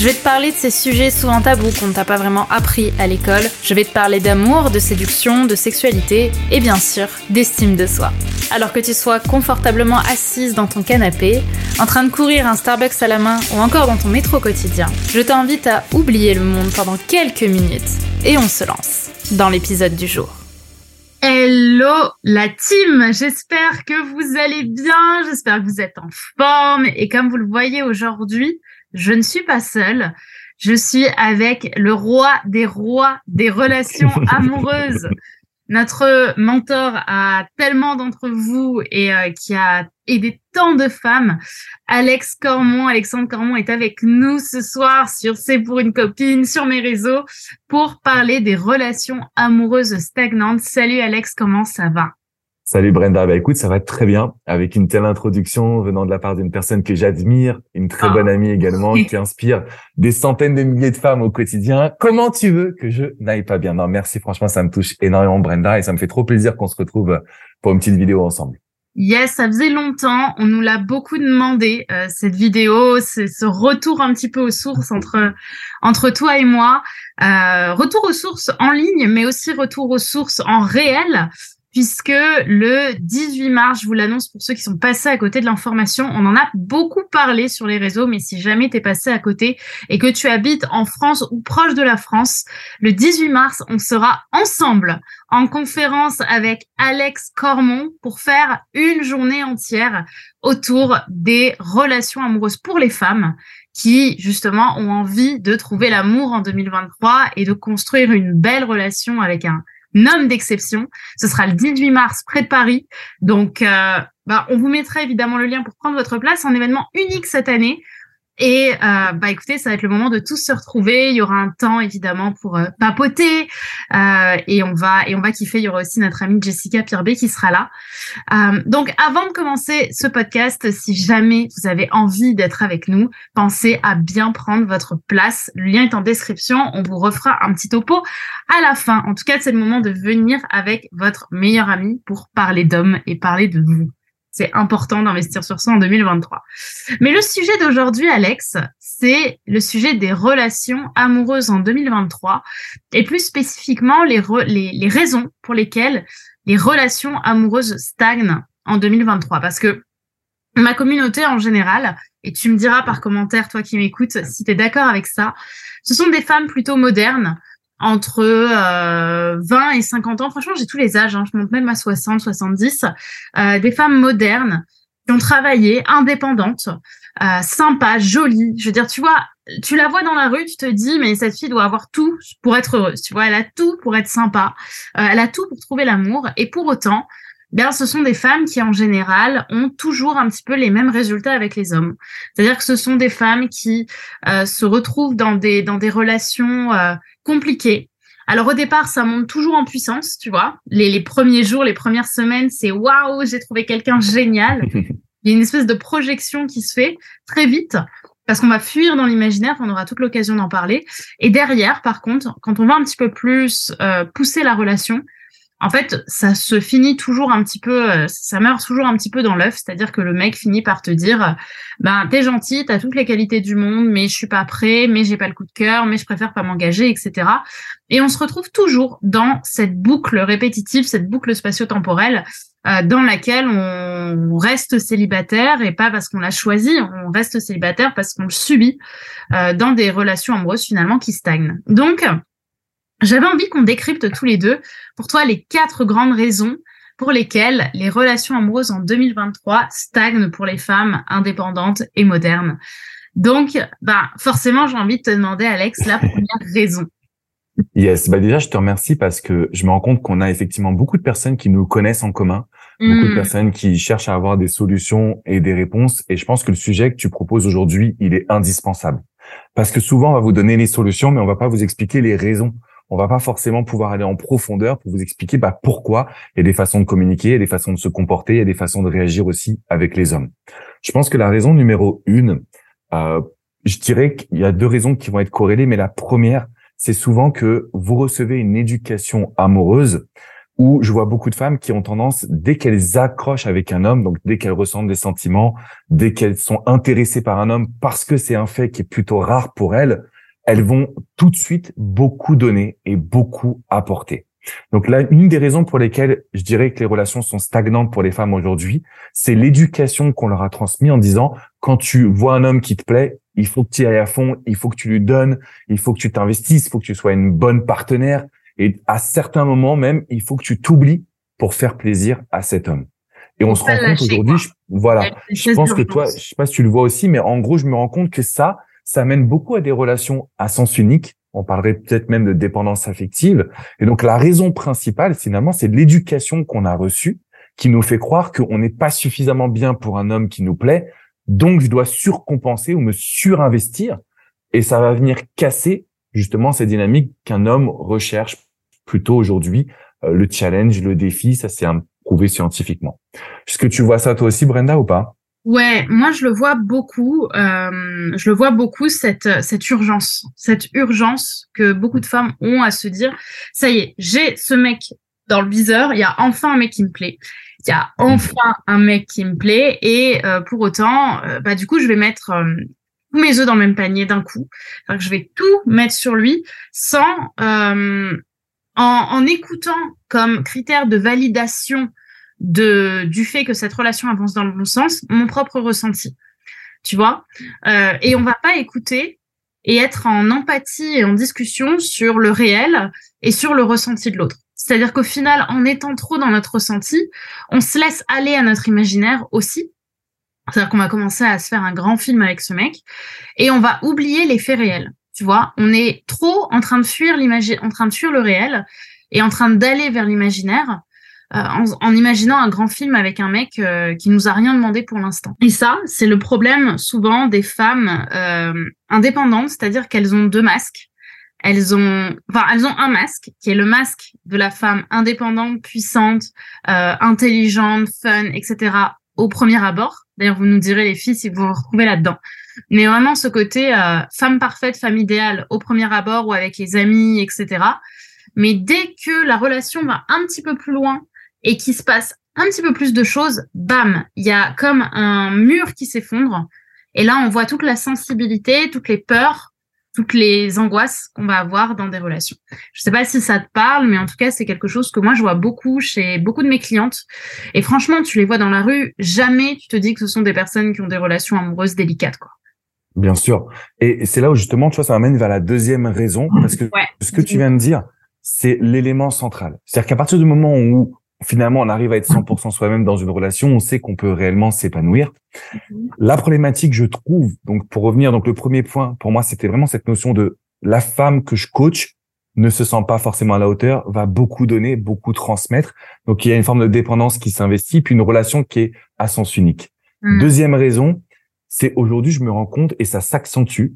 Je vais te parler de ces sujets souvent tabous qu'on t'a pas vraiment appris à l'école. Je vais te parler d'amour, de séduction, de sexualité et bien sûr d'estime de soi. Alors que tu sois confortablement assise dans ton canapé, en train de courir un Starbucks à la main ou encore dans ton métro quotidien, je t'invite à oublier le monde pendant quelques minutes et on se lance dans l'épisode du jour. Hello la team, j'espère que vous allez bien, j'espère que vous êtes en forme et comme vous le voyez aujourd'hui, je ne suis pas seule. Je suis avec le roi des rois des relations amoureuses. Notre mentor à tellement d'entre vous et euh, qui a aidé tant de femmes, Alex Cormont. Alexandre Cormont est avec nous ce soir sur C'est pour une copine, sur mes réseaux, pour parler des relations amoureuses stagnantes. Salut Alex, comment ça va? Salut Brenda, bah écoute, ça va très bien. Avec une telle introduction venant de la part d'une personne que j'admire, une très bonne ah. amie également qui inspire des centaines de milliers de femmes au quotidien. Comment tu veux que je n'aille pas bien? Non, merci, franchement, ça me touche énormément Brenda et ça me fait trop plaisir qu'on se retrouve pour une petite vidéo ensemble. Yes, ça faisait longtemps, on nous l'a beaucoup demandé euh, cette vidéo, c'est ce retour un petit peu aux sources entre entre toi et moi, euh, retour aux sources en ligne, mais aussi retour aux sources en réel puisque le 18 mars, je vous l'annonce pour ceux qui sont passés à côté de l'information, on en a beaucoup parlé sur les réseaux, mais si jamais tu es passé à côté et que tu habites en France ou proche de la France, le 18 mars, on sera ensemble en conférence avec Alex Cormont pour faire une journée entière autour des relations amoureuses pour les femmes qui justement ont envie de trouver l'amour en 2023 et de construire une belle relation avec un homme d'exception. Ce sera le 18 mars près de Paris. Donc, euh, bah, on vous mettra évidemment le lien pour prendre votre place. Un événement unique cette année. Et euh, bah écoutez, ça va être le moment de tous se retrouver. Il y aura un temps évidemment pour euh, papoter euh, et on va et on va kiffer. Il y aura aussi notre amie Jessica Pirbé qui sera là. Euh, donc avant de commencer ce podcast, si jamais vous avez envie d'être avec nous, pensez à bien prendre votre place. Le lien est en description. On vous refera un petit topo à la fin. En tout cas, c'est le moment de venir avec votre meilleur ami pour parler d'hommes et parler de vous. C'est important d'investir sur ça en 2023. Mais le sujet d'aujourd'hui, Alex, c'est le sujet des relations amoureuses en 2023 et plus spécifiquement les, les, raisons pour lesquelles les relations amoureuses stagnent en 2023. Parce que ma communauté en général, et tu me diras par commentaire, toi qui m'écoutes, si tu es d'accord avec ça, ce sont des femmes plutôt modernes entre euh, 20 et 50 ans. Franchement, j'ai tous les âges. Hein. Je monte même à 60, 70. Euh, des femmes modernes qui ont travaillé, indépendantes, euh, sympas, jolies. Je veux dire, tu vois, tu la vois dans la rue, tu te dis, mais cette fille doit avoir tout pour être heureuse. Tu vois, elle a tout pour être sympa. Euh, elle a tout pour trouver l'amour. Et pour autant, bien, ce sont des femmes qui, en général, ont toujours un petit peu les mêmes résultats avec les hommes. C'est-à-dire que ce sont des femmes qui euh, se retrouvent dans des dans des relations euh, compliquées. Alors au départ, ça monte toujours en puissance, tu vois. Les, les premiers jours, les premières semaines, c'est waouh, j'ai trouvé quelqu'un génial. Il y a une espèce de projection qui se fait très vite parce qu'on va fuir dans l'imaginaire, on aura toute l'occasion d'en parler. Et derrière, par contre, quand on va un petit peu plus euh, pousser la relation, en fait, ça se finit toujours un petit peu, euh, ça meurt toujours un petit peu dans l'œuf, c'est-à-dire que le mec finit par te dire, ben t'es gentil, t'as toutes les qualités du monde, mais je suis pas prêt, mais j'ai pas le coup de cœur, mais je préfère pas m'engager, etc. Et on se retrouve toujours dans cette boucle répétitive, cette boucle spatio-temporelle euh, dans laquelle on reste célibataire et pas parce qu'on l'a choisi, on reste célibataire parce qu'on le subit euh, dans des relations amoureuses finalement qui stagnent. Donc j'avais envie qu'on décrypte tous les deux, pour toi, les quatre grandes raisons pour lesquelles les relations amoureuses en 2023 stagnent pour les femmes indépendantes et modernes. Donc, bah, forcément, j'ai envie de te demander, Alex, la première raison. Yes, bah déjà, je te remercie parce que je me rends compte qu'on a effectivement beaucoup de personnes qui nous connaissent en commun, beaucoup de hmm. personnes qui cherchent à avoir des solutions et des réponses. Et je pense que le sujet que tu proposes aujourd'hui, il est indispensable. Parce que souvent, on va vous donner les solutions, mais on va pas vous expliquer les raisons. On va pas forcément pouvoir aller en profondeur pour vous expliquer bah, pourquoi il y a des façons de communiquer, il y a des façons de se comporter, il y a des façons de réagir aussi avec les hommes. Je pense que la raison numéro une, euh, je dirais qu'il y a deux raisons qui vont être corrélées, mais la première, c'est souvent que vous recevez une éducation amoureuse où je vois beaucoup de femmes qui ont tendance, dès qu'elles accrochent avec un homme, donc dès qu'elles ressentent des sentiments, dès qu'elles sont intéressées par un homme, parce que c'est un fait qui est plutôt rare pour elles, elles vont tout de suite beaucoup donner et beaucoup apporter. Donc là, une des raisons pour lesquelles je dirais que les relations sont stagnantes pour les femmes aujourd'hui, c'est l'éducation qu'on leur a transmise en disant, quand tu vois un homme qui te plaît, il faut que tu y ailles à fond, il faut que tu lui donnes, il faut que tu t'investisses, il faut que tu sois une bonne partenaire, et à certains moments même, il faut que tu t'oublies pour faire plaisir à cet homme. Et on, se rend compte aujourd'hui, voilà, je pense que toi, je sais pas si tu le vois aussi, mais en gros, je me rends compte que ça, ça mène beaucoup à des relations à sens unique. On parlerait peut-être même de dépendance affective. Et donc, la raison principale, finalement, c'est l'éducation qu'on a reçue qui nous fait croire qu'on n'est pas suffisamment bien pour un homme qui nous plaît. Donc, je dois surcompenser ou me surinvestir. Et ça va venir casser justement ces dynamiques qu'un homme recherche plutôt aujourd'hui euh, le challenge, le défi, ça c'est prouvé scientifiquement. Est-ce que tu vois ça toi aussi, Brenda, ou pas? Ouais, moi je le vois beaucoup. Euh, je le vois beaucoup cette cette urgence, cette urgence que beaucoup de femmes ont à se dire ça y est, j'ai ce mec dans le viseur, il y a enfin un mec qui me plaît. Il y a enfin un mec qui me plaît et euh, pour autant, euh, bah du coup je vais mettre tous mes œufs dans le même panier d'un coup. je vais tout mettre sur lui sans en, écoutant comme critère de validation de, du fait que cette relation avance dans le bon sens, mon propre ressenti. Tu vois? Euh, Et on va pas écouter et être en empathie et en discussion sur le réel et sur le ressenti de l'autre. C'est-à-dire qu'au final, en étant trop dans notre ressenti, on se laisse aller à notre imaginaire aussi. C'est-à-dire qu'on va commencer à se faire un grand film avec ce mec et on va oublier les faits réels. Tu vois, on est trop en train de fuir en train de fuir le réel et en train d'aller vers l'imaginaire. Euh, en, imaginant un grand film avec un mec euh, qui nous a rien demandé pour l'instant. Et ça, c'est le problème souvent des femmes euh, indépendantes, c'est-à-dire qu'elles ont deux masques. Elles ont, enfin, elles ont un masque qui est le masque de la femme indépendante, puissante, intelligente, fun, etc. Au premier abord. D'ailleurs, vous nous direz les filles si vous vous retrouvez là-dedans. Mais vraiment ce côté euh, femme parfaite, femme idéale au premier abord ou avec les amis, etc. Mais dès que la relation va un petit peu plus loin et qu'il se passe un petit peu plus de choses, bam, il y a comme un mur qui s'effondre. Et là, on voit toute la sensibilité, toutes les peurs, toutes les angoisses qu'on va avoir dans des relations. Je sais pas si ça te parle, mais en tout cas, c'est quelque chose que moi, je vois beaucoup chez beaucoup de mes clientes. Et franchement, tu les vois dans la rue, jamais tu te dis que ce sont des personnes qui ont des relations amoureuses délicates, quoi. Bien sûr. Et c'est là où justement, tu vois, ça m'amène vers la deuxième raison, parce que ce que tu viens de dire, c'est l'élément central. C'est-à-dire qu'à partir du moment où finalement on arrive à être 100% soi-même dans une relation, on sait qu'on peut réellement s'épanouir. Mhm. La problématique, je trouve, donc pour revenir, donc le premier point pour moi, c'était vraiment cette notion de la femme que je coach ne se sent pas forcément à la hauteur, va beaucoup donner, beaucoup transmettre. Donc il y a une forme de dépendance qui s'investit, puis une relation qui est à sens unique. Mhm. Deuxième raison, c'est aujourd'hui, je me rends compte et ça s'accentue.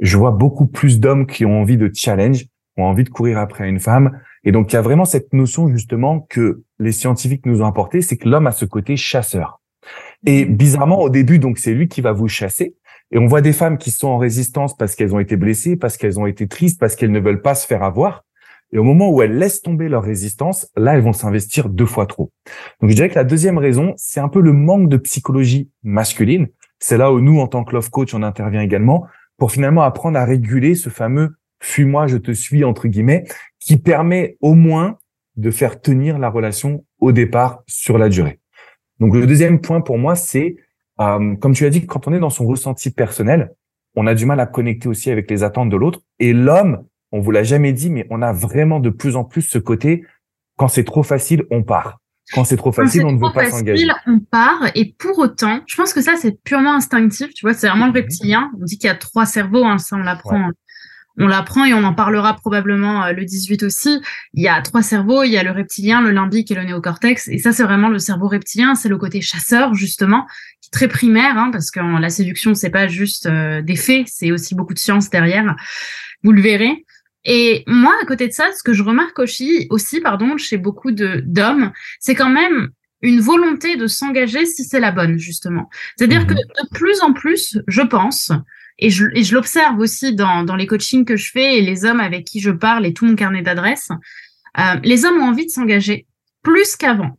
Je vois beaucoup plus d'hommes qui ont envie de challenge, ont envie de courir après une femme. Et donc, il y a vraiment cette notion, justement, que les scientifiques nous ont apporté, c'est que l'homme a ce côté chasseur. Et bizarrement, au début, donc, c'est lui qui va vous chasser. Et on voit des femmes qui sont en résistance parce qu'elles ont été blessées, parce qu'elles ont été tristes, parce qu'elles ne veulent pas se faire avoir. Et au moment où elles laissent tomber leur résistance, là, elles vont s'investir deux fois trop. Donc, je dirais que la deuxième raison, c'est un peu le manque de psychologie masculine. C'est là où nous, en tant que love coach, on intervient également pour finalement apprendre à réguler ce fameux fuis-moi, je te suis, entre guillemets, qui permet au moins de faire tenir la relation au départ sur la durée. Donc le deuxième point pour moi, c'est, euh, comme tu as dit, quand on est dans son ressenti personnel, on a du mal à connecter aussi avec les attentes de l'autre. Et l'homme, on vous l'a jamais dit, mais on a vraiment de plus en plus ce côté, quand c'est trop facile, on part. Quand c'est trop facile, on ne veut pas s'engager. On part et pour autant, je pense que ça c'est purement instinctif. Tu vois, c'est vraiment le mmh reptilien. On dit qu'il y a trois cerveaux, hein, ça on l'apprend on l'apprend et on en parlera probablement euh, le 18 aussi. Il y a trois cerveaux, il y a le reptilien, le limbique et le néocortex. Et ça, c'est vraiment le cerveau reptilien, c'est le côté chasseur, justement, qui est très primaire, hein, parce que la séduction, c'est pas juste euh, des faits, c'est aussi beaucoup de science derrière. Vous le verrez. Et moi, à côté de ça, ce que je remarque aussi, aussi pardon, chez beaucoup de d'hommes, c'est quand même une volonté de s'engager si c'est la bonne, justement. C'est-à-dire mmh que de plus en plus, je pense, et je, l'observe aussi dans, les coachings que je fais et les hommes avec qui je parle et tout mon carnet d'adresses. Euh, les hommes ont envie de s'engager plus qu'avant.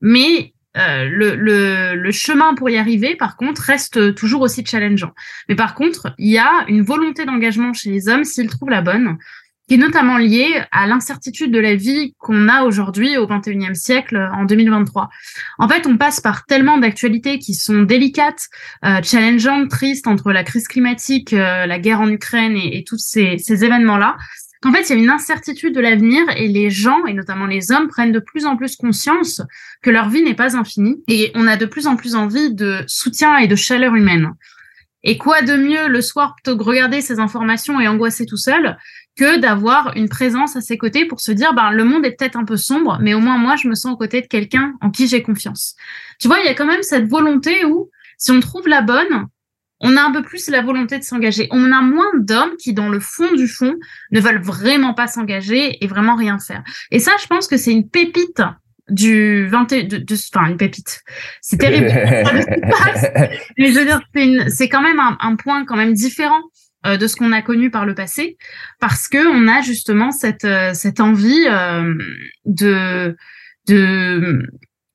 Mais euh, le, le, le, chemin pour y arriver, par contre, reste toujours aussi challengeant. Mais par contre, il y a une volonté d'engagement chez les hommes s'ils trouvent la bonne qui est notamment lié à l'incertitude de la vie qu'on a aujourd'hui au XXIe siècle, en 2023. En fait, on passe par tellement d'actualités qui sont délicates, euh, challengeantes, tristes, entre la crise climatique, euh, la guerre en Ukraine et, et tous ces, ces événements-là, qu'en fait, il y a une incertitude de l'avenir et les gens, et notamment les hommes, prennent de plus en plus conscience que leur vie n'est pas infinie et on a de plus en plus envie de soutien et de chaleur humaine. Et quoi de mieux le soir plutôt que regarder ces informations et angoisser tout seul que d'avoir une présence à ses côtés pour se dire, ben, le monde est peut-être un peu sombre, mais au moins moi, je me sens aux côtés de quelqu'un en qui j'ai confiance. Tu vois, il y a quand même cette volonté où, si on trouve la bonne, on a un peu plus la volonté de s'engager. On a moins d'hommes qui, dans le fond du fond, ne veulent vraiment pas s'engager et vraiment rien faire. Et ça, je pense que c'est une pépite du 20 de, de, enfin une pépite c'est terrible mais je veux dire c'est quand même un, un, point quand même différent euh, de ce qu'on a connu par le passé, parce que on a justement cette euh, cette envie euh, de de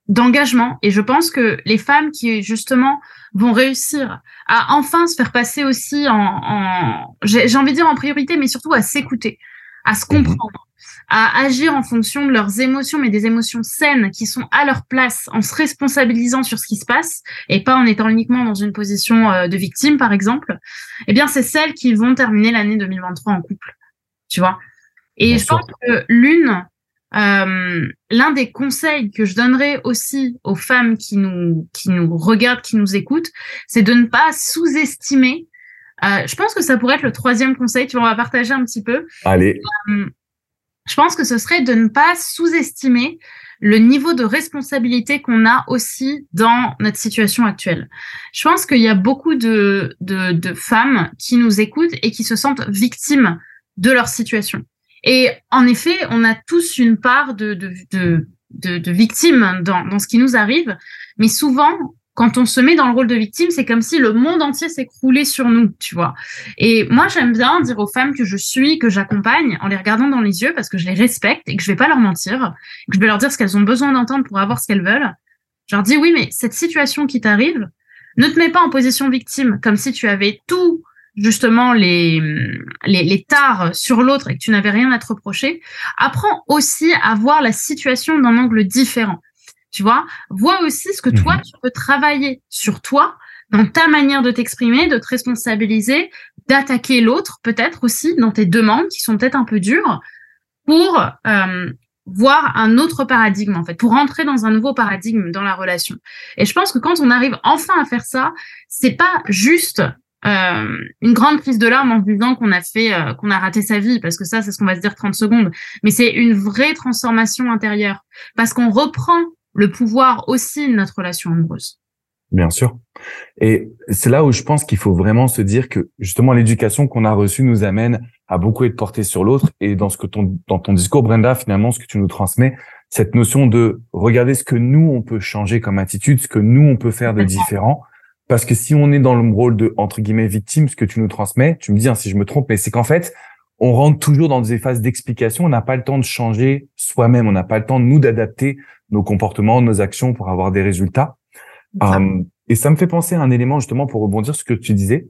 d'engagement. Et je pense que les femmes qui justement vont réussir à enfin se faire passer aussi en, en j'ai envie de dire en priorité, mais surtout à s'écouter, à se mhm. comprendre, à agir en fonction de leurs émotions, mais des émotions saines qui sont à leur place, en se responsabilisant sur ce qui se passe et pas en étant uniquement dans une position euh, de victime, par exemple, eh bien, c'est celles qui vont terminer l'année 2023 en couple. Tu vois Et je pense que l'une, euh, l'un des conseils que je donnerais aussi aux femmes qui nous, qui nous regardent, qui nous écoutent, c'est de ne pas sous-estimer euh, je pense que ça pourrait être le troisième conseil. Tu vois, on va partager un petit peu. Allez. Euh, je pense que ce serait de ne pas sous-estimer le niveau de responsabilité qu'on a aussi dans notre situation actuelle. Je pense qu'il y a beaucoup de, femmes qui nous écoutent et qui se sentent victimes de leur situation. Et en effet, on a tous une part de, de, de, de, victime dans, dans ce qui nous arrive, mais souvent, quand on se met dans le rôle de victime, c'est comme si le monde entier s'écroulait sur nous, tu vois. Et moi, j'aime bien dire aux femmes que je suis, que j'accompagne, en les regardant dans les yeux, parce que je les respecte et que je vais pas leur mentir, que je vais leur dire ce qu'elles ont besoin d'entendre pour avoir ce qu'elles veulent. Je leur dis oui, mais cette situation qui t'arrive, ne te mets pas en position victime, comme si tu avais tout justement les, les, les tares sur l'autre et que tu n'avais rien à te reprocher. Apprends aussi à voir la situation d'un angle différent tu vois, vois aussi ce que toi, mhm. tu peux travailler sur toi, dans ta manière de t'exprimer, de te responsabiliser, d'attaquer l'autre, peut-être aussi dans tes demandes qui sont peut-être un peu dures, pour euh, voir un autre paradigme, en fait, pour rentrer dans un nouveau paradigme dans la relation. Et je pense que quand on arrive enfin à faire ça, c'est pas juste euh, une grande prise de larmes en disant qu'on a fait, euh, qu'on a raté sa vie, parce que ça, c'est ce qu'on va se dire 30 secondes. Mais c'est une vraie transformation intérieure, parce qu'on reprend le pouvoir aussi de notre relation amoureuse. Bien sûr. Et c'est là où je pense qu'il faut vraiment se dire que justement l'éducation qu'on a reçue nous amène à beaucoup être porté sur l'autre. Et dans ce que ton, dans ton discours, Brenda, finalement, ce que tu nous transmets, cette notion de regarder ce que nous on peut changer comme attitude, ce que nous on peut faire de différent. Parce que si on est dans le rôle de entre guillemets victime, ce que tu nous transmets, tu me dis hein, si je me trompe, mais c'est qu'en fait on rentre toujours dans des phases d'explication. On n'a pas le temps de changer soi-même. On n'a pas le temps de nous d'adapter nos comportements, nos actions pour avoir des résultats. Euh, et ça me fait penser à un élément justement pour rebondir sur ce que tu disais.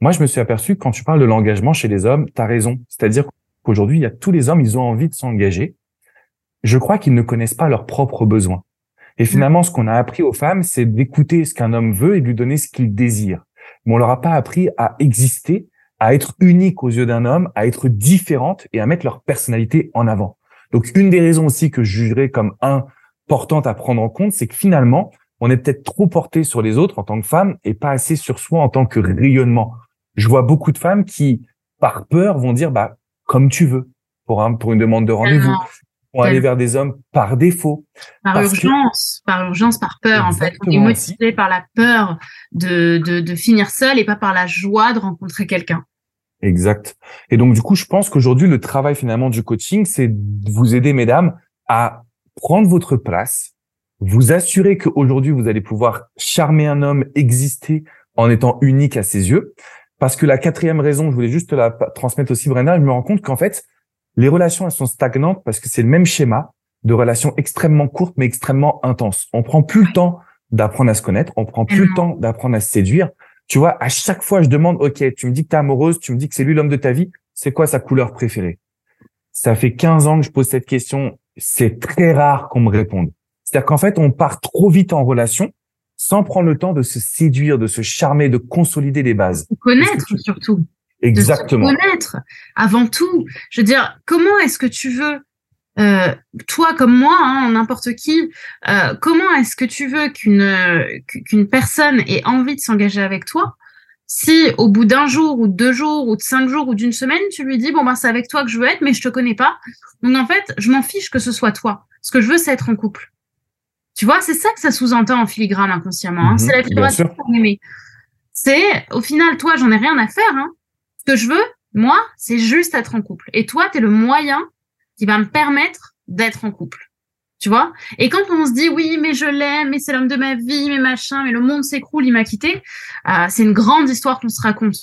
Moi, je me suis aperçu quand tu parles de l'engagement chez les hommes, tu as raison. C'est-à-dire qu'aujourd'hui, il y a tous les hommes, ils ont envie de s'engager. Je crois qu'ils ne connaissent pas leurs propres besoins. Et finalement, ce qu'on a appris aux femmes, c'est d'écouter ce qu'un homme veut et de lui donner ce qu'il désire. Mais on leur a pas appris à exister, à être unique aux yeux d'un homme, à être différente et à mettre leur personnalité en avant. Donc, une des raisons aussi que je jugerais comme importante à prendre en compte, c'est que finalement, on est peut-être trop porté sur les autres en tant que femme et pas assez sur soi en tant que rayonnement. Je vois beaucoup de femmes qui par peur, vont dire bah comme tu veux pour un pour une demande de rendez-vous. Vont aller vers des hommes par défaut. Par urgence, par urgence, par peur en fait. On est motivé par la peur de, de, de finir seul et pas par la joie de rencontrer quelqu'un. Exact. Et donc, du coup, je pense qu'aujourd'hui, le travail finalement du coaching, c'est de vous aider, mesdames, à prendre votre place, vous assurer qu'aujourd'hui, vous allez pouvoir charmer un homme, exister en étant unique à ses yeux. Parce que la quatrième raison, je voulais juste la transmettre aussi, Brenda, je me rends compte qu'en fait, les relations, elles sont stagnantes parce que c'est le même schéma de relations extrêmement courtes, mais extrêmement intenses. On prend plus le temps d'apprendre à se connaître, on prend plus le temps d'apprendre à se séduire. Tu vois, à chaque fois, je demande, OK, tu me dis que tu es amoureuse, tu me dis que c'est lui l'homme de ta vie, c'est quoi sa couleur préférée? Ça fait 15 ans que je pose cette question, c'est très rare qu'on me réponde. C'est-à-dire qu'en fait, on part trop vite en relation sans prendre le temps de se séduire, de se charmer, de consolider les bases. De connaître surtout. Exactement. De se connaître avant tout. Je veux dire, comment est-ce que tu veux euh, toi comme moi, hein, n'importe qui, euh, comment est-ce que tu veux qu'une qu'une personne ait envie de s'engager avec toi si au bout d'un jour ou de deux jours ou de cinq jours ou d'une semaine, tu lui dis bon ben c'est avec toi que je veux être, mais je te connais pas. Donc en fait, je m'en fiche que ce soit toi. Ce que je veux, c'est être en couple. Tu vois, c'est ça que ça sous-entend en filigrane inconsciemment. Hein. Mhm, c'est la filigrane aimée. C'est au final, toi, j'en ai rien à faire. Hein. Ce que je veux, moi, c'est juste être en couple. Et toi, tu es le moyen qui va me permettre d'être en couple. Tu vois? Et quand on se dit oui, mais je l'aime, mais c'est l'homme de ma vie, mais machin, mais le monde s'écroule, il m'a quitté, euh, c'est une grande histoire qu'on se raconte.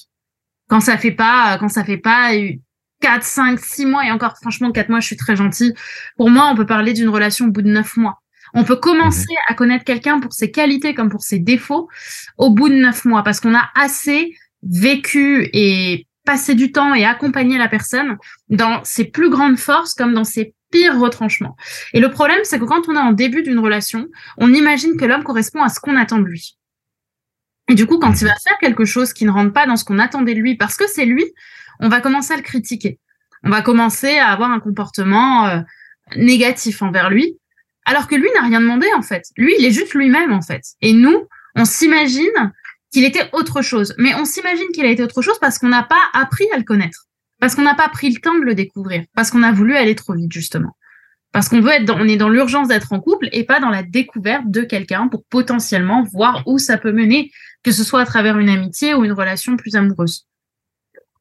Quand ça fait pas, quand ça fait pas 4, 5, 6 mois, et encore franchement 4 mois, je suis très gentille. Pour moi, on peut parler d'une relation au bout de 9 mois. On peut commencer mhm. à connaître quelqu'un pour ses qualités comme pour ses défauts au bout de 9 mois, parce qu'on a assez vécu et passer du temps et accompagner la personne dans ses plus grandes forces comme dans ses pires retranchements. Et le problème, c'est que quand on est en début d'une relation, on imagine que l'homme correspond à ce qu'on attend de lui. Et du coup, quand il va faire quelque chose qui ne rentre pas dans ce qu'on attendait de lui, parce que c'est lui, on va commencer à le critiquer. On va commencer à avoir un comportement euh, négatif envers lui, alors que lui n'a rien demandé en fait. Lui, il est juste lui-même en fait. Et nous, on s'imagine qu'il était autre chose. Mais on s'imagine qu'il a été autre chose parce qu'on n'a pas appris à le connaître, parce qu'on n'a pas pris le temps de le découvrir, parce qu'on a voulu aller trop vite justement, parce qu'on veut être, dans, on est dans l'urgence d'être en couple et pas dans la découverte de quelqu'un pour potentiellement voir où ça peut mener, que ce soit à travers une amitié ou une relation plus amoureuse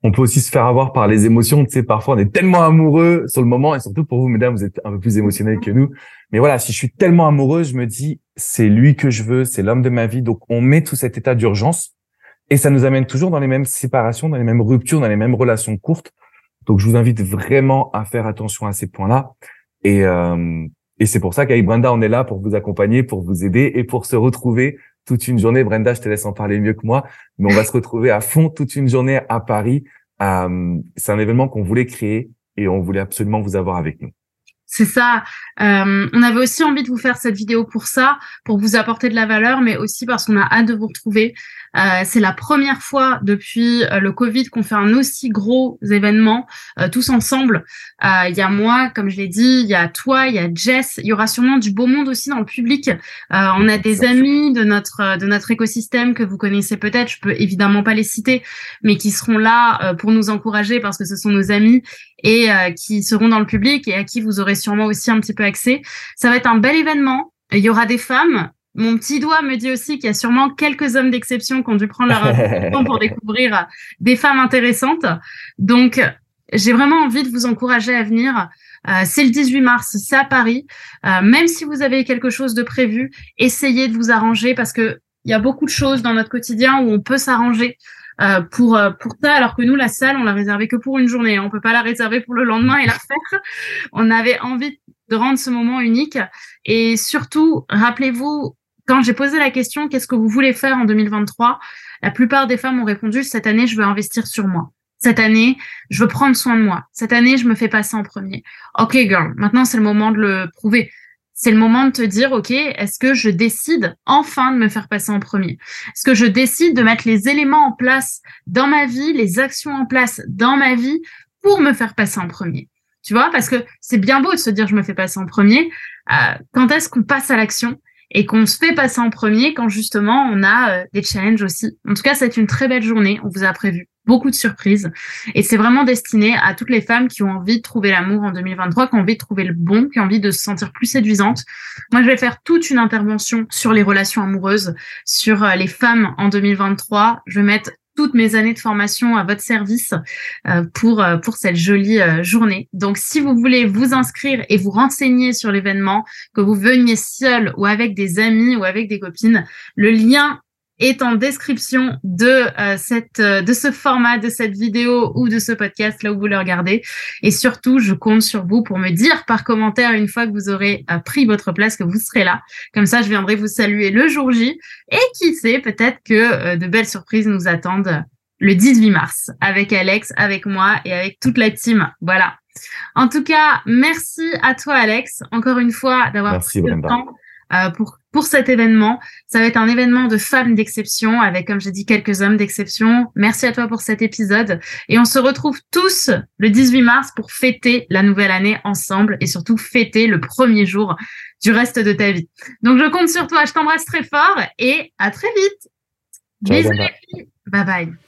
on peut aussi se faire avoir par les émotions. Tu sais, parfois on est tellement amoureux sur le moment, et surtout pour vous, mesdames, vous êtes un peu plus émotionnels que nous. Mais voilà, si je suis tellement amoureux, je me dis, c'est lui que je veux, c'est l'homme de ma vie. Donc on met tout cet état d'urgence, et ça nous amène toujours dans les mêmes séparations, dans les mêmes ruptures, dans les mêmes relations courtes. Donc je vous invite vraiment à faire attention à ces points-là. Et, euh, et c'est pour ça qu'avec Brenda, on est là pour vous accompagner, pour vous aider et pour se retrouver toute une journée. Brenda, je te laisse en parler mieux que moi, mais on va se retrouver à fond toute une journée à Paris. Euh, c'est un événement qu'on voulait créer et on voulait absolument vous avoir avec nous. C'est ça. Euh, on avait aussi envie de vous faire cette vidéo pour ça, pour vous apporter de la valeur, mais aussi parce qu'on a hâte de vous retrouver. Euh, c'est la première fois depuis euh, le Covid qu'on fait un aussi gros événement euh, tous ensemble. Il y a moi, comme je l'ai dit, il y a toi, il y a Jess. Il y aura sûrement du beau monde aussi dans le public. on a des amis de notre de notre écosystème que vous connaissez peut-être. Je peux évidemment pas les citer, mais qui seront là pour nous encourager parce que ce sont nos amis et qui seront dans le public et à qui vous aurez sûrement aussi un petit peu accès. Ça va être un bel événement. Il y aura des femmes, mon petit doigt me dit aussi qu'il y a sûrement quelques hommes d'exception qui ont dû prendre leur temps pour découvrir des femmes intéressantes. Donc, j'ai vraiment envie de vous encourager à venir. Euh, c'est le 18 mars, c'est à Paris. Euh, même si vous avez quelque chose de prévu, essayez de vous arranger parce que il y a beaucoup de choses dans notre quotidien où on peut s'arranger euh, pour pour ça, alors que nous la salle on l'a réservée que pour une journée. Hein. On peut pas la réserver pour le lendemain et la faire. On avait envie de rendre ce moment unique et surtout rappelez-vous quand j'ai posé la question qu'est-ce que vous voulez faire en 2023, la plupart des femmes ont répondu cette année je veux investir sur moi. Cette année, je veux prendre soin de moi. Cette année, je me fais passer en premier. OK girl, maintenant c'est le moment de le prouver. C'est le moment de te dire OK, est-ce que je décide enfin de me faire passer en premier? Est-ce que je décide de mettre les éléments en place dans ma vie, les actions en place dans ma vie pour me faire passer en premier? Tu vois, parce que c'est bien beau de se dire je me fais passer en premier. Euh, quand est-ce qu'on passe à l'action? Et qu'on se fait passer en premier quand justement on a euh, des challenges aussi. En tout cas, c'est une très belle journée. On vous a prévu beaucoup de surprises et c'est vraiment destiné à toutes les femmes qui ont envie de trouver l'amour en 2023, qui ont envie de trouver le bon, qui ont envie de se sentir plus séduisante. Moi, je vais faire toute une intervention sur les relations amoureuses, sur euh, les femmes en 2023. Je vais mettre toutes mes années de formation à votre service euh, pour euh, pour cette jolie euh, journée. Donc si vous voulez vous inscrire et vous renseigner sur l'événement, que vous veniez seul ou avec des amis ou avec des copines, le lien est en description de euh, cette euh, de ce format de cette vidéo ou de ce podcast là où vous le regardez. Et surtout je compte sur vous pour me dire par commentaire une fois que vous aurez euh, pris votre place que vous serez là. Comme ça je viendrai vous saluer le jour J. Et qui sait peut-être que de belles surprises nous attendent le 18 mars avec Alex avec moi et avec toute la team. Voilà. En tout cas merci à toi Alex encore une fois d'avoir pris le temps euh, pour pour cet événement. Ça va être un événement de femmes d'exception avec, comme j'ai dit, quelques hommes d'exception. Merci à toi pour cet épisode. Et on se retrouve tous le 18 mars pour fêter la nouvelle année ensemble et surtout fêter le premier jour du reste de ta vie. Donc, je compte sur toi. Je t'embrasse très fort et à très vite. Bisous Bye bye.